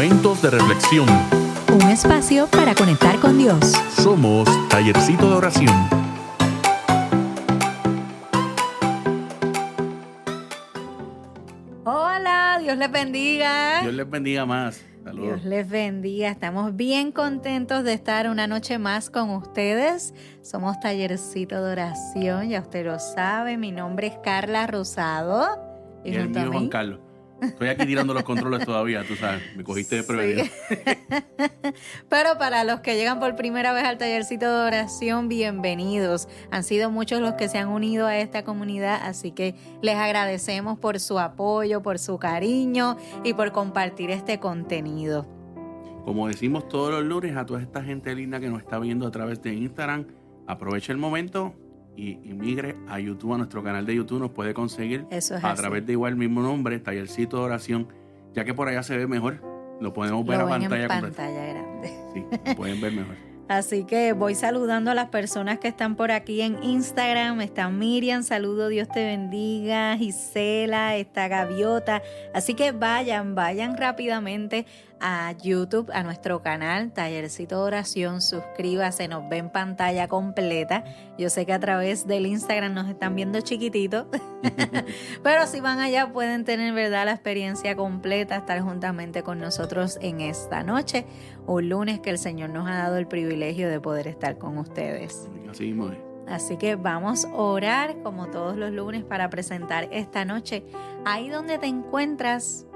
Momentos de reflexión. Un espacio para conectar con Dios. Somos Tallercito de Oración. Hola, Dios les bendiga. Dios les bendiga más. Saludos. Dios les bendiga. Estamos bien contentos de estar una noche más con ustedes. Somos Tallercito de Oración, ya usted lo sabe. Mi nombre es Carla Rosado. Y, el junto a mío mí- Juan Carlos. Estoy aquí tirando los controles todavía, tú sabes. Me cogiste de prevenido. Sí. Pero para los que llegan por primera vez al tallercito de oración, bienvenidos. Han sido muchos los que se han unido a esta comunidad, así que les agradecemos por su apoyo, por su cariño y por compartir este contenido. Como decimos todos los lunes a toda esta gente linda que nos está viendo a través de Instagram, aproveche el momento y inmigre a YouTube, a nuestro canal de YouTube. Nos puede conseguir Eso es a así. través de igual mismo nombre, Tallercito de Oración, ya que por allá se ve mejor. Lo podemos ver Lo a ven pantalla en pantalla grande. Sí, lo pueden ver mejor. Así que voy saludando a las personas que están por aquí en Instagram. Está Miriam, saludo, Dios te bendiga. Gisela, está Gaviota. Así que vayan, vayan rápidamente a YouTube, a nuestro canal, Tallercito de Oración. Suscríbase, nos ve en pantalla completa. Yo sé que a través del Instagram nos están viendo chiquitito. Pero si van allá pueden tener, ¿verdad?, la experiencia completa, estar juntamente con nosotros en esta noche, un lunes que el Señor nos ha dado el privilegio de poder estar con ustedes. Así que vamos a orar como todos los lunes para presentar esta noche. Ahí donde te encuentras,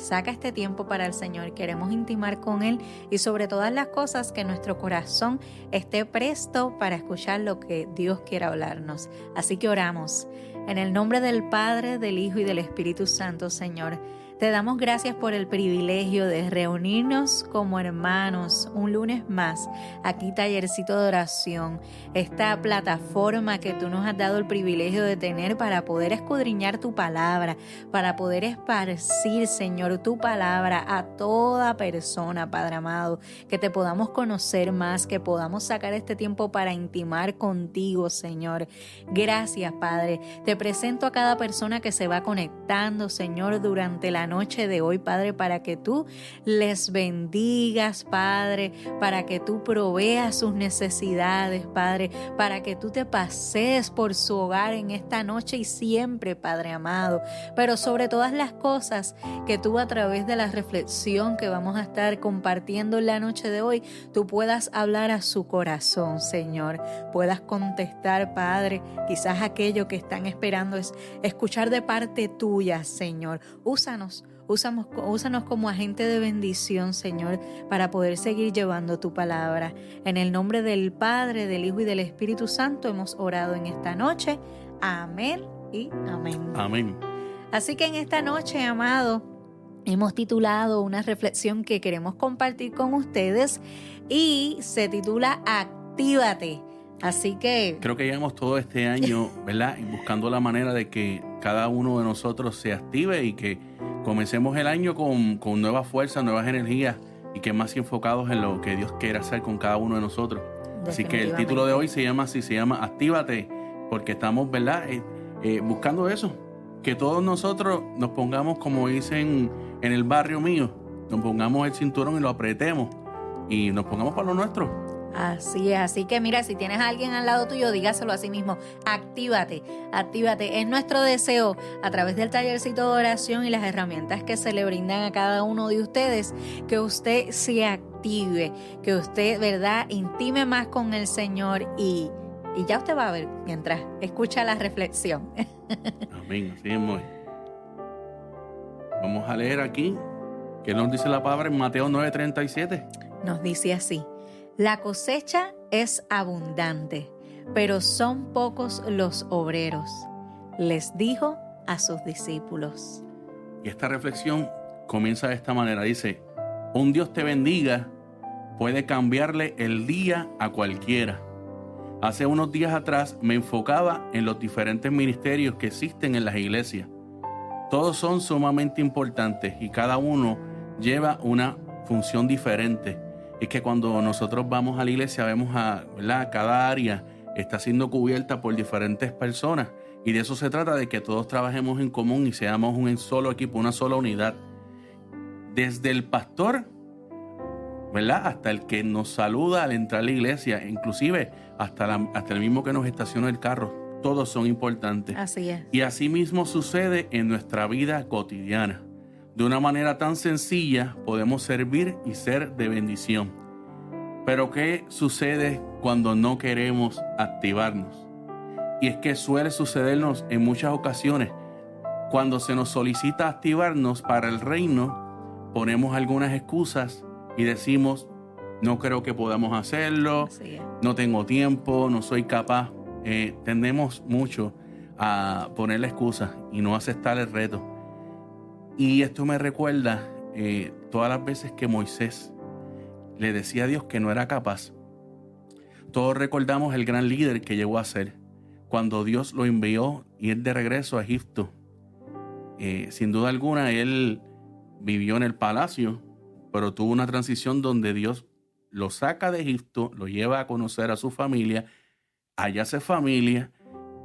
saca este tiempo para el Señor. Queremos intimar con Él y sobre todas las cosas que nuestro corazón esté presto para escuchar lo que Dios quiere hablarnos. Así que oramos. En el nombre del Padre, del Hijo y del Espíritu Santo, Señor. Te damos gracias por el privilegio de reunirnos como hermanos un lunes más aquí tallercito de oración, esta plataforma que tú nos has dado el privilegio de tener para poder escudriñar tu palabra, para poder esparcir, Señor, tu palabra a toda persona, Padre amado, que te podamos conocer más, que podamos sacar este tiempo para intimar contigo, Señor. Gracias, Padre. Te presento a cada persona que se va conectando, Señor, durante la noche de hoy, Padre, para que tú les bendigas, Padre, para que tú proveas sus necesidades, Padre, para que tú te pasees por su hogar en esta noche y siempre, Padre amado. Pero sobre todas las cosas, que tú a través de la reflexión que vamos a estar compartiendo en la noche de hoy, tú puedas hablar a su corazón, Señor. Puedas contestar, Padre, quizás aquello que están esperando es escuchar de parte tuya, Señor. Úsanos. Úsanos, úsanos como agente de bendición, Señor, para poder seguir llevando tu palabra. En el nombre del Padre, del Hijo y del Espíritu Santo hemos orado en esta noche. Amén y amén. Amén. Así que en esta noche, amado, hemos titulado una reflexión que queremos compartir con ustedes y se titula Actívate. Así que Creo que llevamos todo este año, ¿verdad? Buscando la manera de que cada uno de nosotros se active y que comencemos el año con, con nuevas fuerzas, nuevas energías y que más enfocados en lo que Dios quiere hacer con cada uno de nosotros. Así que el título de hoy se llama así, se llama Actívate, porque estamos, ¿verdad? Eh, eh, buscando eso, que todos nosotros nos pongamos, como dicen en el barrio mío, nos pongamos el cinturón y lo apretemos y nos pongamos para lo nuestro. Así es, así que mira, si tienes a alguien al lado tuyo, dígaselo a sí mismo, actívate, actívate. Es nuestro deseo a través del tallercito de oración y las herramientas que se le brindan a cada uno de ustedes, que usted se active, que usted, ¿verdad?, intime más con el Señor y, y ya usted va a ver mientras escucha la reflexión. Amén, así es. Vamos a leer aquí, que nos dice la palabra en Mateo 9:37. Nos dice así, la cosecha es abundante, pero son pocos los obreros, les dijo a sus discípulos. Y esta reflexión comienza de esta manera. Dice, un Dios te bendiga puede cambiarle el día a cualquiera. Hace unos días atrás me enfocaba en los diferentes ministerios que existen en las iglesias. Todos son sumamente importantes y cada uno lleva una función diferente. Es que cuando nosotros vamos a la iglesia vemos a ¿verdad? cada área está siendo cubierta por diferentes personas y de eso se trata de que todos trabajemos en común y seamos un solo equipo, una sola unidad. desde el pastor, ¿verdad? Hasta el que nos saluda al entrar a la iglesia, inclusive hasta, hasta el mismo que nos estaciona el carro. Todos son importantes. Así es. Y así mismo sucede en nuestra vida cotidiana. De una manera tan sencilla podemos servir y ser de bendición. Pero ¿qué sucede cuando no queremos activarnos? Y es que suele sucedernos en muchas ocasiones. Cuando se nos solicita activarnos para el reino, ponemos algunas excusas y decimos, no creo que podamos hacerlo, no tengo tiempo, no soy capaz. Eh, tendemos mucho a poner la excusa y no aceptar el reto. Y esto me recuerda eh, todas las veces que Moisés le decía a Dios que no era capaz. Todos recordamos el gran líder que llegó a ser cuando Dios lo envió ir de regreso a Egipto. Eh, sin duda alguna, él vivió en el palacio, pero tuvo una transición donde Dios lo saca de Egipto, lo lleva a conocer a su familia, allá hace familia,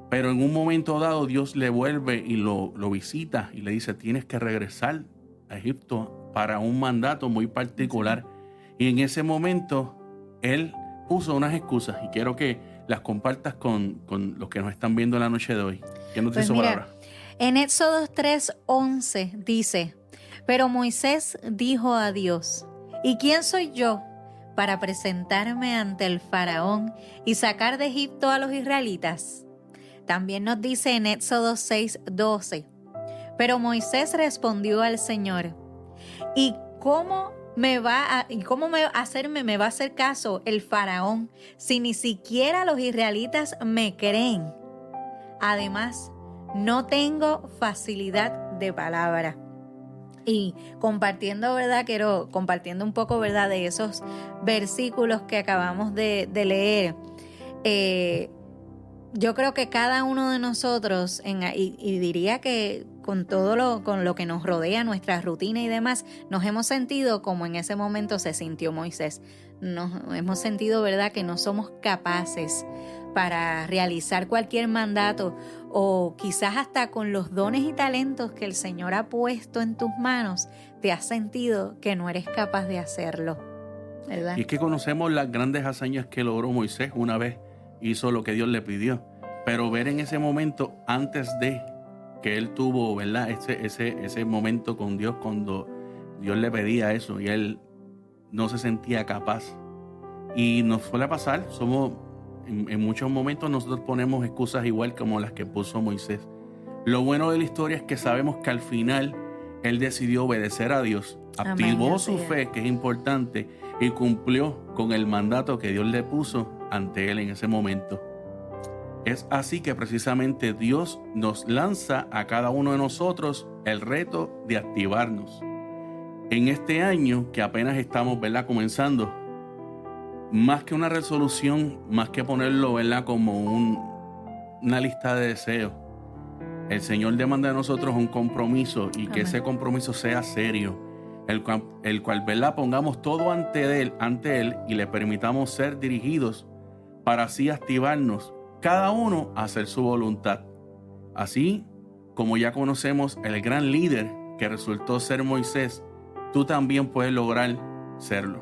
pero en un momento dado Dios le vuelve y lo, lo visita y le dice, tienes que regresar a Egipto para un mandato muy particular. Y en ese momento él puso unas excusas y quiero que las compartas con, los que nos están viendo la noche de hoy. ¿Qué nos pues mira, En Éxodo 3:11 dice, pero Moisés dijo a Dios, ¿y quién soy yo para presentarme ante el faraón y sacar de Egipto a los israelitas? También nos dice en Éxodo 6:12, pero Moisés respondió al Señor, ¿y cómo me va a, y cómo me hacerme, me va a hacer caso el faraón si ni siquiera los israelitas me creen? Además, no tengo facilidad de palabra. Y compartiendo, ¿verdad? Quiero compartiendo un poco, ¿verdad? De esos versículos que acabamos de, leer. Eh, yo creo que cada uno de nosotros, en, y, diría que con todo lo, con lo que nos rodea, nuestra rutina y demás, nos hemos sentido como en ese momento se sintió Moisés. Nos hemos sentido, ¿verdad?, que no somos capaces para realizar cualquier mandato o quizás hasta con los dones y talentos que el Señor ha puesto en tus manos, te has sentido que no eres capaz de hacerlo. ¿verdad? Y es que conocemos las grandes hazañas que logró Moisés una vez hizo lo que Dios le pidió. Pero ver en ese momento, antes de que él tuvo, ¿verdad? Ese, ese, ese momento con Dios cuando Dios le pedía eso y él no se sentía capaz. Y nos suele pasar, somos, en, muchos momentos nosotros ponemos excusas igual como las que puso Moisés. Lo bueno de la historia es que sabemos que al final él decidió obedecer a Dios, activó su fe, que es importante, y cumplió con el mandato que Dios le puso ante él en ese momento. Es así que precisamente Dios nos lanza a cada uno de nosotros el reto de activarnos. En este año que apenas estamos ¿verdad? comenzando, más que una resolución, más que ponerlo ¿verdad? como una lista de deseos, el Señor demanda de nosotros un compromiso y que ese compromiso sea serio, el cual, el cual ¿verdad? pongamos todo ante él, ante él y le permitamos ser dirigidos para así activarnos cada uno a hacer su voluntad. Así como ya conocemos el gran líder que resultó ser Moisés, tú también puedes lograr serlo.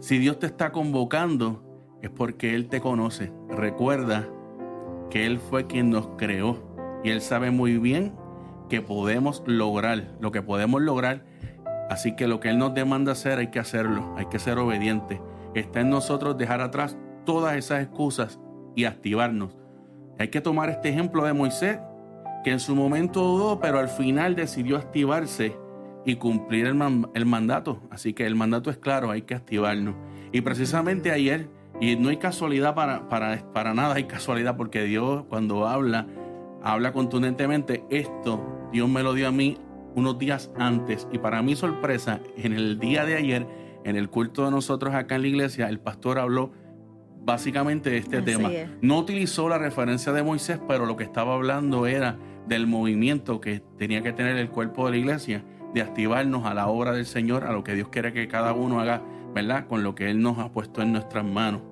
Si Dios te está convocando, es porque Él te conoce. Recuerda que Él fue quien nos creó y Él sabe muy bien que podemos lograr lo que podemos lograr. Así que lo que Él nos demanda hacer hay que hacerlo, hay que ser obediente. Está en nosotros dejar atrás todas esas excusas y activarnos. Hay que tomar este ejemplo de Moisés, que en su momento dudó, pero al final decidió activarse y cumplir el, mandato. Así que el mandato es claro, hay que activarnos. Y precisamente ayer, y no hay casualidad para, para, para nada, hay casualidad porque Dios cuando habla, habla contundentemente. Esto Dios me lo dio a mí unos días antes. Y para mi sorpresa, en el día de ayer, en el culto de nosotros acá en la iglesia, el pastor habló básicamente este tema. No utilizó la referencia de Moisés, pero lo que estaba hablando era del movimiento que tenía que tener el cuerpo de la iglesia, de activarnos a la obra del Señor, a lo que Dios quiere que cada uno haga, ¿verdad? Con lo que Él nos ha puesto en nuestras manos.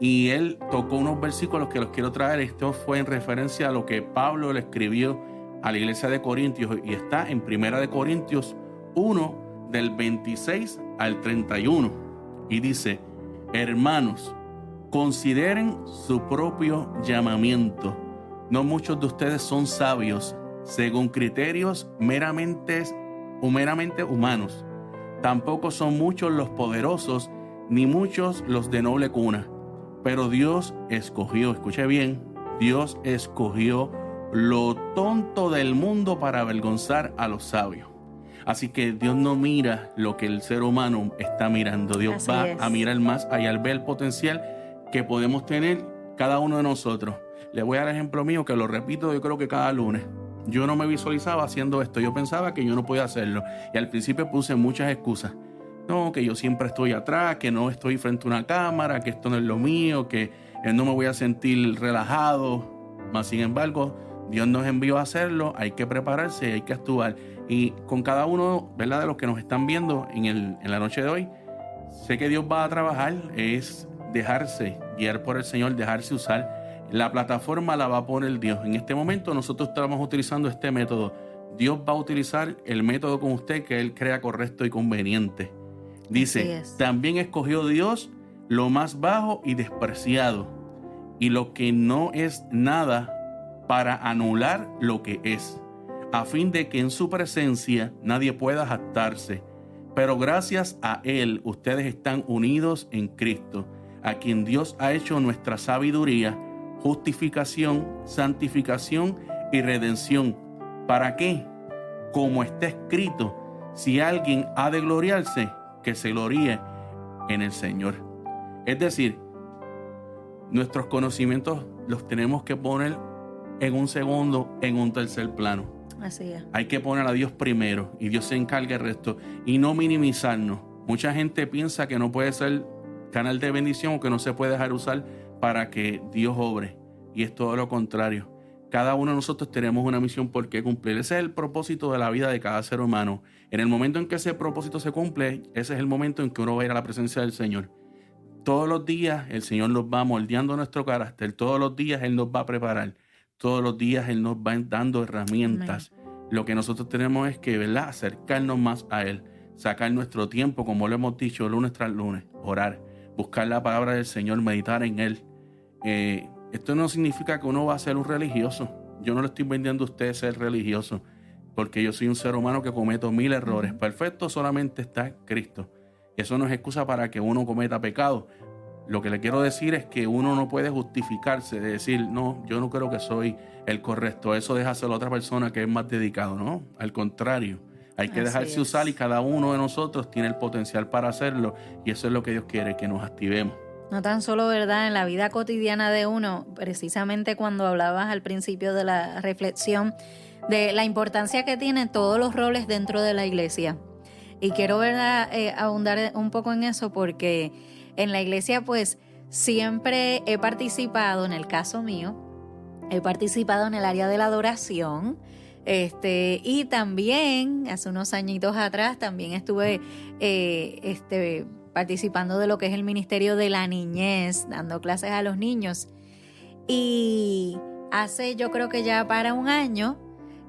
Y Él tocó unos versículos que los quiero traer. Esto fue en referencia a lo que Pablo le escribió a la iglesia de Corintios y está en Primera de Corintios 1, del 26 al 31. Y dice, hermanos, consideren su propio llamamiento. No muchos de ustedes son sabios según criterios meramente, meramente humanos. Tampoco son muchos los poderosos, ni muchos los de noble cuna. Pero Dios escogió, escuche bien, Dios escogió lo tonto del mundo para avergonzar a los sabios. Así que Dios no mira lo que el ser humano está mirando. Dios va a mirar más allá, al ver el potencial que podemos tener cada uno de nosotros. Le voy a dar ejemplo mío que lo repito yo creo que cada lunes. Yo no me visualizaba haciendo esto. Yo pensaba que yo no podía hacerlo. Y al principio puse muchas excusas. No, que yo siempre estoy atrás, que no estoy frente a una cámara, que esto no es lo mío, que no me voy a sentir relajado. Mas sin embargo, Dios nos envió a hacerlo, hay que prepararse, hay que actuar. Y con cada uno ¿verdad? de los que nos están viendo en, el, en la noche de hoy, sé que Dios va a trabajar, es dejarse guiar por el Señor, dejarse usar. La plataforma la va a poner Dios. En este momento nosotros estamos utilizando este método. Dios va a utilizar el método con usted que Él crea correcto y conveniente. Dice, también escogió Dios lo más bajo y despreciado y lo que no es nada para anular lo que es a fin de que en su presencia nadie pueda jactarse. Pero gracias a Él ustedes están unidos en Cristo, a quien Dios ha hecho nuestra sabiduría, justificación, santificación y redención. ¿Para qué? Como está escrito, si alguien ha de gloriarse, que se gloríe en el Señor. Es decir, nuestros conocimientos los tenemos que poner en un segundo, en un tercer plano. Así Hay que poner a Dios primero y Dios se encarga el resto y no minimizarnos. Mucha gente piensa que no puede ser canal de bendición que no se puede dejar usar para que Dios obre. Y es todo lo contrario. Cada uno de nosotros tenemos una misión por qué cumplir. Ese es el propósito de la vida de cada ser humano. En el momento en que ese propósito se cumple, ese es el momento en que uno va a ir a la presencia del Señor. Todos los días el Señor nos va moldeando nuestro carácter. Todos los días Él nos va a preparar todos los días Él nos va dando herramientas. Lo que nosotros tenemos es que, ¿verdad? Acercarnos más a Él, sacar nuestro tiempo, como lo hemos dicho, lunes tras lunes, orar, buscar la palabra del Señor, meditar en Él. Eh, esto no significa que uno va a ser un religioso. Yo no le estoy vendiendo a usted ser religioso, porque yo soy un ser humano que cometo mil errores. Perfecto solamente está Cristo. Eso no es excusa para que uno cometa pecado, lo que le quiero decir es que uno no puede justificarse de decir, no, yo no creo que soy el correcto. Eso déjaselo a otra persona que es más dedicado, ¿no? Al contrario, hay que dejarse usar y cada uno de nosotros tiene el potencial para hacerlo y eso es lo que Dios quiere, que nos activemos. No tan solo, ¿verdad? En la vida cotidiana de uno, precisamente cuando hablabas al principio de la reflexión de la importancia que tienen todos los roles dentro de la iglesia. Y quiero, ¿verdad?, eh, abundar un poco en eso porque en la iglesia pues siempre he participado, en el caso mío, he participado en el área de la adoración. Este, y también, hace unos añitos atrás, también estuve eh, este, participando de lo que es el Ministerio de la Niñez, dando clases a los niños. Y hace, yo creo que ya para un año,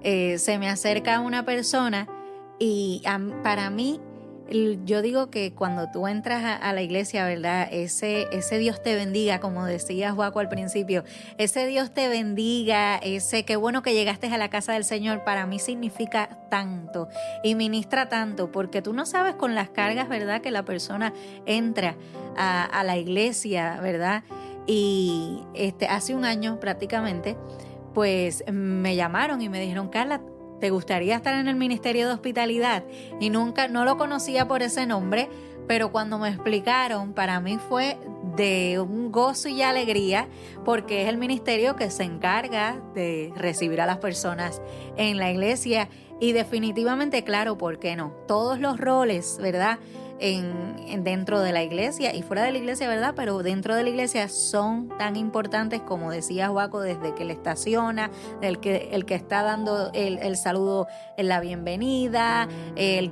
eh, se me acerca una persona y para mí yo digo que cuando tú entras a, la iglesia, ¿verdad? Ese, ese Dios te bendiga, como decía Juaco al principio, ese Dios te bendiga, ese qué bueno que llegaste a la casa del Señor, para mí significa tanto y ministra tanto, porque tú no sabes con las cargas, ¿verdad? Que la persona entra a, a la iglesia, ¿verdad? Y este, hace un año prácticamente, pues me llamaron y me dijeron, Carla, ¿Te gustaría estar en el Ministerio de Hospitalidad? Y nunca, no lo conocía por ese nombre, pero cuando me explicaron, para mí fue de un gozo y alegría, porque es el ministerio que se encarga de recibir a las personas en la iglesia. Y definitivamente, claro, ¿por qué no? Todos los roles, ¿verdad? En, dentro de la iglesia y fuera de la iglesia, ¿verdad? Pero dentro de la iglesia son tan importantes como decía Juaco, desde que le estaciona, el que, el que está dando el, saludo en la bienvenida,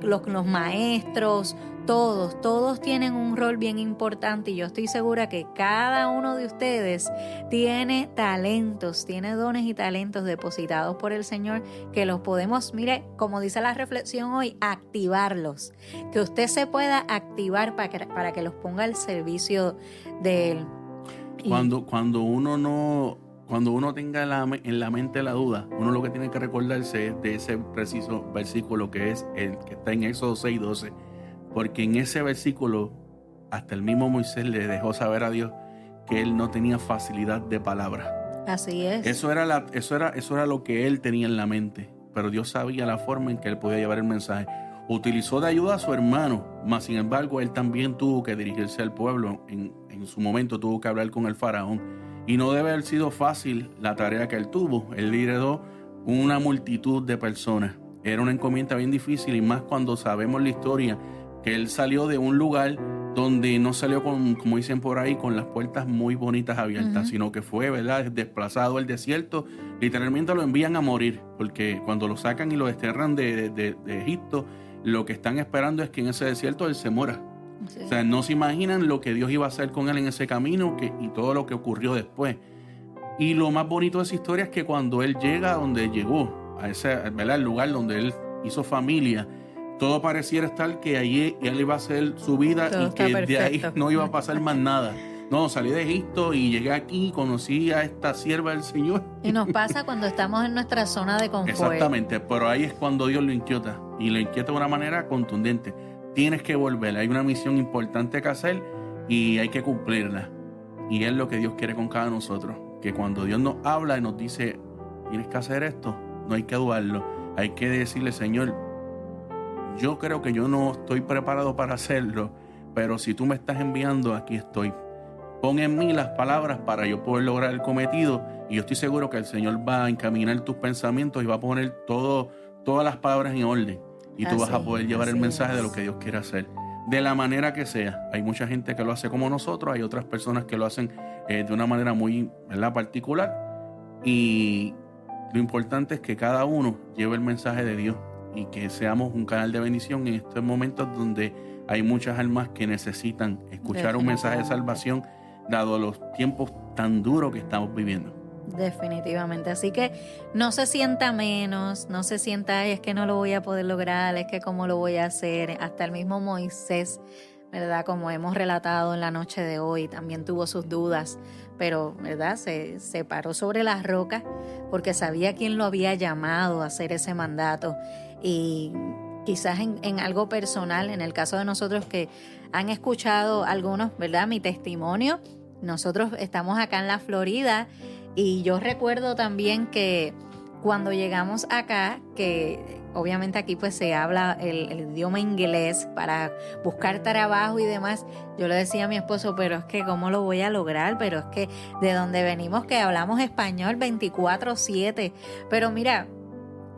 los, los maestros, todos, todos tienen un rol bien importante y yo estoy segura que cada uno de ustedes tiene talentos, tiene dones y talentos depositados por el Señor que los podemos, mire, como dice la reflexión hoy, activarlos, que usted se pueda activar para que, para que los ponga al servicio de Él. Cuando, cuando uno no cuando uno tenga en la mente la duda, uno lo que tiene que recordarse es de ese preciso versículo que es el que está en Éxodo 6:12, porque en ese versículo hasta el mismo Moisés le dejó saber a Dios que él no tenía facilidad de palabra. Así es. Eso era, la, eso, era, eso era lo que él tenía en la mente, pero Dios sabía la forma en que él podía llevar el mensaje. Utilizó de ayuda a su hermano, mas sin embargo él también tuvo que dirigirse al pueblo. En, en su momento tuvo que hablar con el faraón y no debe haber sido fácil la tarea que él tuvo. Él lideró una multitud de personas. Era una encomienda bien difícil y más cuando sabemos la historia que él salió de un lugar donde no salió con, como dicen por ahí, con las puertas muy bonitas abiertas, sino que fue, ¿verdad?, desplazado al desierto. Literalmente lo envían a morir, porque cuando lo sacan y lo desterran de, de Egipto, lo que están esperando es que en ese desierto él se muera. O sea, no se imaginan lo que Dios iba a hacer con él en ese camino que, y todo lo que ocurrió después. Y lo más bonito de esa historia es que cuando él llega a donde llegó, a ese ¿verdad? lugar donde él hizo familia, todo pareciera estar que allí él iba a hacer su vida y que de ahí no iba a pasar más nada. No, salí de Egipto y llegué aquí, conocí a esta sierva del Señor. Y nos pasa cuando estamos en nuestra zona de confort. Exactamente, pero ahí es cuando Dios lo inquieta y lo inquieta de una manera contundente tienes que volver. Hay una misión importante que hacer y hay que cumplirla. Y es lo que Dios quiere con cada nosotros. Que cuando Dios nos habla y nos dice, tienes que hacer esto, no hay que dudarlo. Hay que decirle, Señor, yo creo que yo no estoy preparado para hacerlo, pero si tú me estás enviando, aquí estoy. Pon en mí las palabras para yo poder lograr el cometido y yo estoy seguro que el Señor va a encaminar tus pensamientos y va a poner todo, todas las palabras en orden y tú vas a poder llevar el mensaje de lo que Dios quiere hacer. De la manera que sea. Hay mucha gente que lo hace como nosotros, hay otras personas que lo hacen eh, de una manera muy particular. Y lo importante es que cada uno lleve el mensaje de Dios y que seamos un canal de bendición en estos momentos donde hay muchas almas que necesitan escuchar un mensaje de salvación dado los tiempos tan duros que estamos viviendo. Definitivamente. Así que no se sienta menos, no se sienta, es que no lo voy a poder lograr, es que cómo lo voy a hacer. Hasta el mismo Moisés, ¿verdad? Como hemos relatado en la noche de hoy, también tuvo sus dudas, pero, ¿verdad? Se, se paró sobre las rocas porque sabía quién lo había llamado a hacer ese mandato. Y quizás en, algo personal, en el caso de nosotros que han escuchado algunos, ¿verdad? Mi testimonio. Nosotros estamos acá en la Florida y yo recuerdo también que cuando llegamos acá, que obviamente aquí pues se habla el, idioma inglés para buscar trabajo y demás, yo le decía a mi esposo, pero es que cómo lo voy a lograr, pero es que de donde venimos que hablamos español 24/7, pero mira,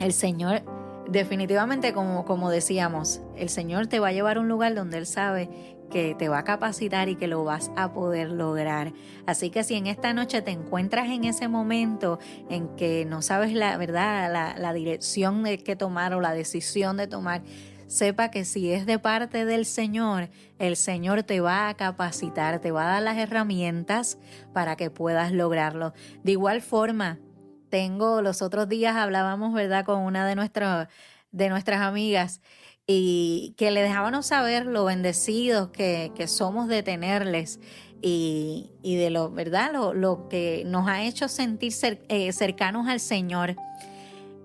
el Señor definitivamente como, como decíamos, el Señor te va a llevar a un lugar donde Él sabe que te va a capacitar y que lo vas a poder lograr. Así que si en esta noche te encuentras en ese momento en que no sabes la verdad, la, dirección de que tomar o la decisión de tomar, sepa que si es de parte del Señor, el Señor te va a capacitar, te va a dar las herramientas para que puedas lograrlo. De igual forma, tengo los otros días hablábamos, ¿verdad?, con una de nuestras de nuestras amigas y que le dejábamos saber lo bendecidos que, somos de tenerles y, de lo, ¿verdad? Lo, que nos ha hecho sentir eh, cercanos al Señor.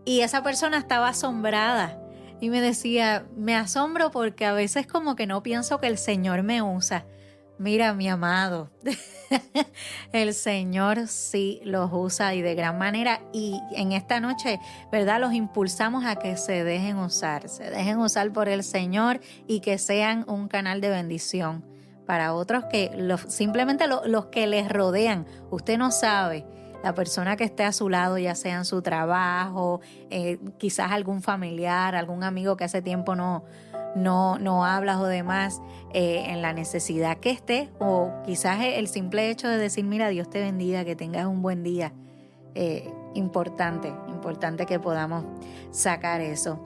Y esa persona estaba asombrada y me decía, me asombro porque a veces como que no pienso que el Señor me usa. Mira, mi amado, el Señor sí los usa y de gran manera. Y en esta noche, ¿verdad? Los impulsamos a que se dejen usar, se dejen usar por el Señor y que sean un canal de bendición para otros que los, simplemente los que les rodean. Usted no sabe la persona que esté a su lado, ya sea en su trabajo, eh, quizás algún familiar, algún amigo que hace tiempo no, no, no hablas o demás, eh, en la necesidad que esté, o quizás el simple hecho de decir, mira, Dios te bendiga, que tengas un buen día. Eh, importante, importante que podamos sacar eso.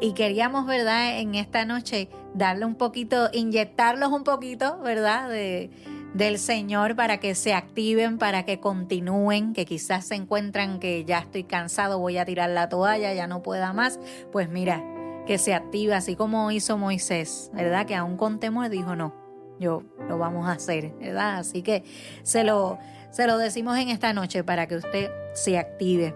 Y queríamos, ¿verdad? En esta noche darle un poquito, inyectarlos un poquito, ¿verdad? De, del Señor para que se activen, para que continúen, que quizás se encuentran que ya estoy cansado, voy a tirar la toalla, ya no pueda más. Pues mira, que se active así como hizo Moisés, ¿verdad? Que aún con temor dijo, no, yo lo vamos a hacer, ¿verdad? Así que se lo, se lo decimos en esta noche para que usted se active.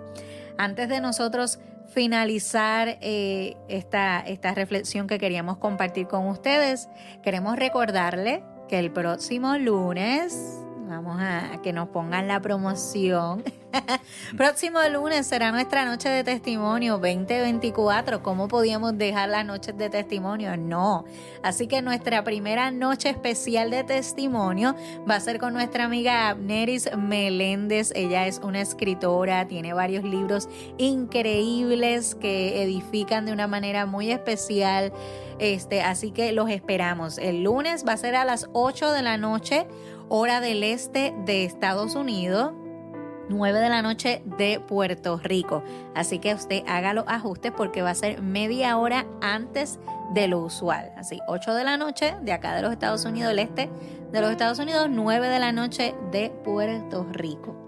Antes de nosotros finalizar eh, esta, esta reflexión que queríamos compartir con ustedes, queremos recordarle que el próximo lunes Vamos a, que nos pongan la promoción. Próximo lunes será nuestra noche de testimonio 2024. ¿Cómo podíamos dejar las noches de testimonio? No. Así que nuestra primera noche especial de testimonio va a ser con nuestra amiga Abneris Meléndez. Ella es una escritora, tiene varios libros increíbles que edifican de una manera muy especial. Este, así que los esperamos. El lunes va a ser a las 8 de la noche hora del este de Estados Unidos. 9 de la noche de Puerto Rico. Así que usted haga los ajustes porque va a ser media hora antes de lo usual. Así, 8 de la noche de acá de los Estados Unidos, el este de los Estados Unidos, 9 de la noche de Puerto Rico.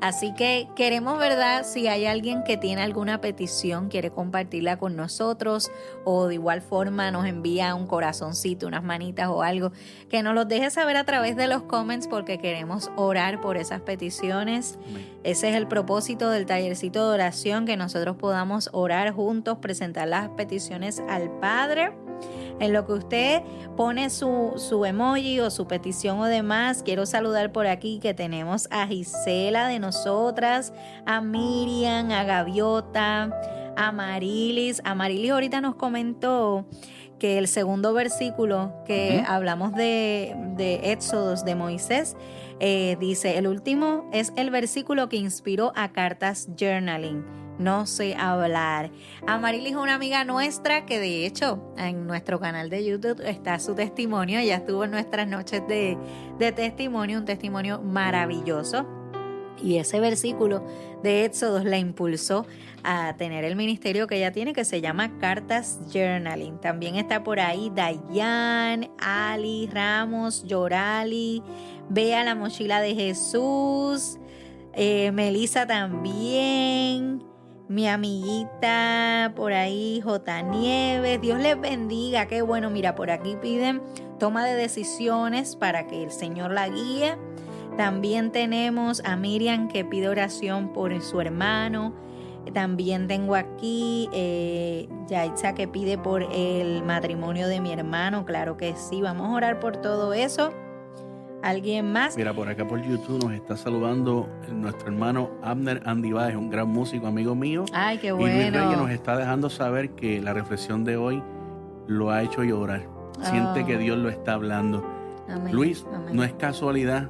Así que queremos, ¿verdad? Si hay alguien que tiene alguna petición, quiere compartirla con nosotros o de igual forma nos envía un corazoncito, unas manitas o algo, que nos los deje saber a través de los comments porque queremos orar por esas peticiones. Ese es el propósito del tallercito de oración, que nosotros podamos orar juntos, presentar las peticiones al Padre en lo que usted pone su, su emoji o su petición o demás, quiero saludar por aquí que tenemos a Gisela de nosotras, a Miriam, a Gaviota, a Marilis. A Marilis ahorita nos comentó que el segundo versículo que hablamos de, de Éxodos de Moisés, eh, dice, el último es el versículo que inspiró a cartas journaling no sé hablar. Amarilis es una amiga nuestra que de hecho en nuestro canal de YouTube está su testimonio. Ella estuvo en nuestras noches de, de testimonio, un testimonio maravilloso. Y ese versículo de Éxodos la impulsó a tener el ministerio que ella tiene que se llama Cartas Journaling. También está por ahí Dayan, Ali, Ramos, Yorali, Vea la mochila de Jesús, eh, Melissa también, mi amiguita por ahí, J. Nieves. Dios les bendiga, qué bueno. Mira, por aquí piden toma de decisiones para que el Señor la guíe. También tenemos a Miriam que pide oración por su hermano. También tengo aquí eh, Yaitza que pide por el matrimonio de mi hermano. Claro que sí, vamos a orar por todo eso. ¿Alguien más? Mira, por acá por YouTube nos está saludando nuestro hermano Abner Andibáez, un gran músico, amigo mío. Ay, qué bueno. Y Luis Reyes nos está dejando saber que la reflexión de hoy lo ha hecho llorar. Siente que oh. Dios lo está hablando. Luis, no es casualidad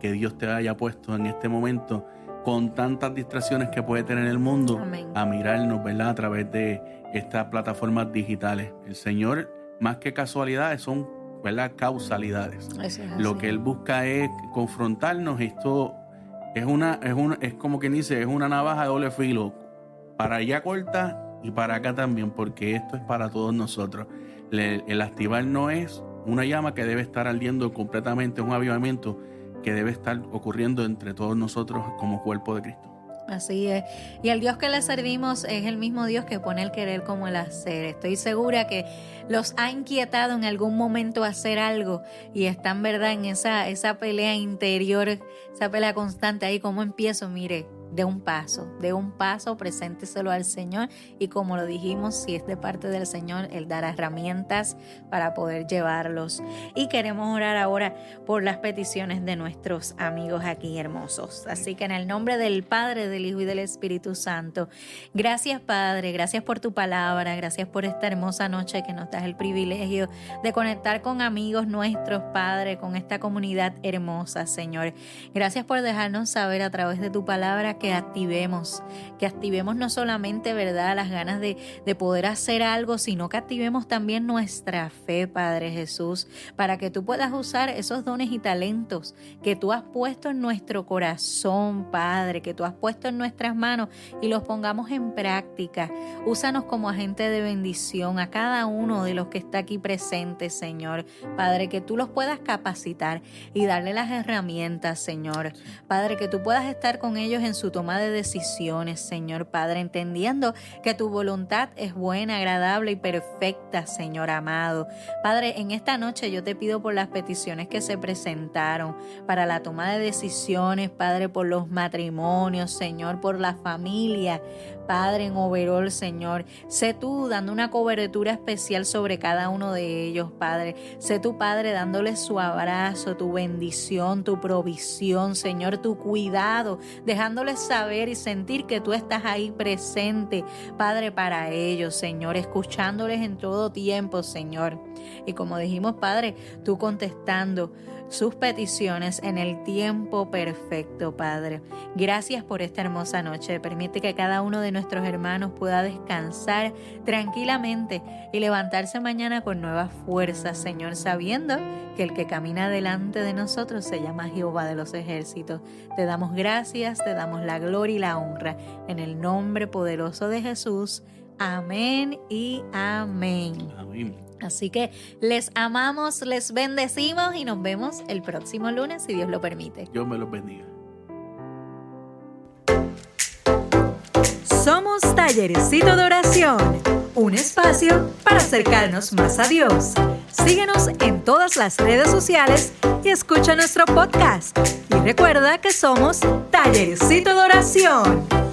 que Dios te haya puesto en este momento con tantas distracciones que puede tener el mundo a mirarnos, ¿verdad? A través de estas plataformas digitales. El Señor, más que casualidades, son ¿verdad? causalidades. Lo que él busca es confrontarnos. Esto es una, es una, es como quien dice, es una navaja de doble filo. Para allá corta y para acá también, porque esto es para todos nosotros. el activar no es una llama que debe estar ardiendo completamente, un avivamiento que debe estar ocurriendo entre todos nosotros como cuerpo de Cristo. Así es. Y el Dios que le servimos es el mismo Dios que pone el querer como el hacer. Estoy segura que los ha inquietado en algún momento hacer algo y están, ¿verdad?, en esa, esa pelea interior, esa pelea constante ahí. ¿Cómo empiezo? Mire, de un paso, de un paso, presénteselo al Señor y como lo dijimos, si es de parte del Señor, Él dará herramientas para poder llevarlos. Y queremos orar ahora por las peticiones de nuestros amigos aquí hermosos. Así que en el nombre del Padre, del Hijo y del Espíritu Santo, gracias Padre, gracias por tu palabra, gracias por esta hermosa noche que nos das el privilegio de conectar con amigos nuestros, Padre, con esta comunidad hermosa, Señor. Gracias por dejarnos saber a través de tu palabra que activemos, que activemos no solamente, ¿verdad?, las ganas de, de poder hacer algo, sino que activemos también nuestra fe, Padre Jesús, para que tú puedas usar esos dones y talentos que tú has puesto en nuestro corazón, Padre, que tú has puesto en nuestras manos y los pongamos en práctica. Úsanos como agente de bendición a cada uno de los que está aquí presente, Señor. Padre, que tú los puedas capacitar y darle las herramientas, Señor. Padre, que tú puedas estar con ellos en su toma de decisiones, Señor Padre, entendiendo que tu voluntad es buena, agradable y perfecta, Señor amado. Padre, en esta noche yo te pido por las peticiones que se presentaron para la toma de decisiones, Padre, por los matrimonios, Señor, por la familia, Padre, en overall, Señor. Sé tú dando una cobertura especial sobre cada uno de ellos, Padre. Sé tu Padre dándole su abrazo, tu bendición, tu provisión, Señor, tu cuidado, dejándoles saber y sentir que tú estás ahí presente, Padre, para ellos, Señor, escuchándoles en todo tiempo, Señor. Y como dijimos, Padre, tú contestando sus peticiones en el tiempo perfecto, Padre. Gracias por esta hermosa noche. Permite que cada uno de nuestros hermanos pueda descansar tranquilamente y levantarse mañana con nuevas fuerzas, Señor, sabiendo que el que camina delante de nosotros se llama Jehová de los ejércitos. Te damos gracias, te damos la gloria y la honra en el nombre poderoso de Jesús. Amén y amén. Amén. Así que les amamos, les bendecimos y nos vemos el próximo lunes si Dios lo permite. Dios me los bendiga. Somos Tallerecito de Oración, un espacio para acercarnos más a Dios. Síguenos en todas las redes sociales y escucha nuestro podcast. Y recuerda que somos Tallerecito de Oración.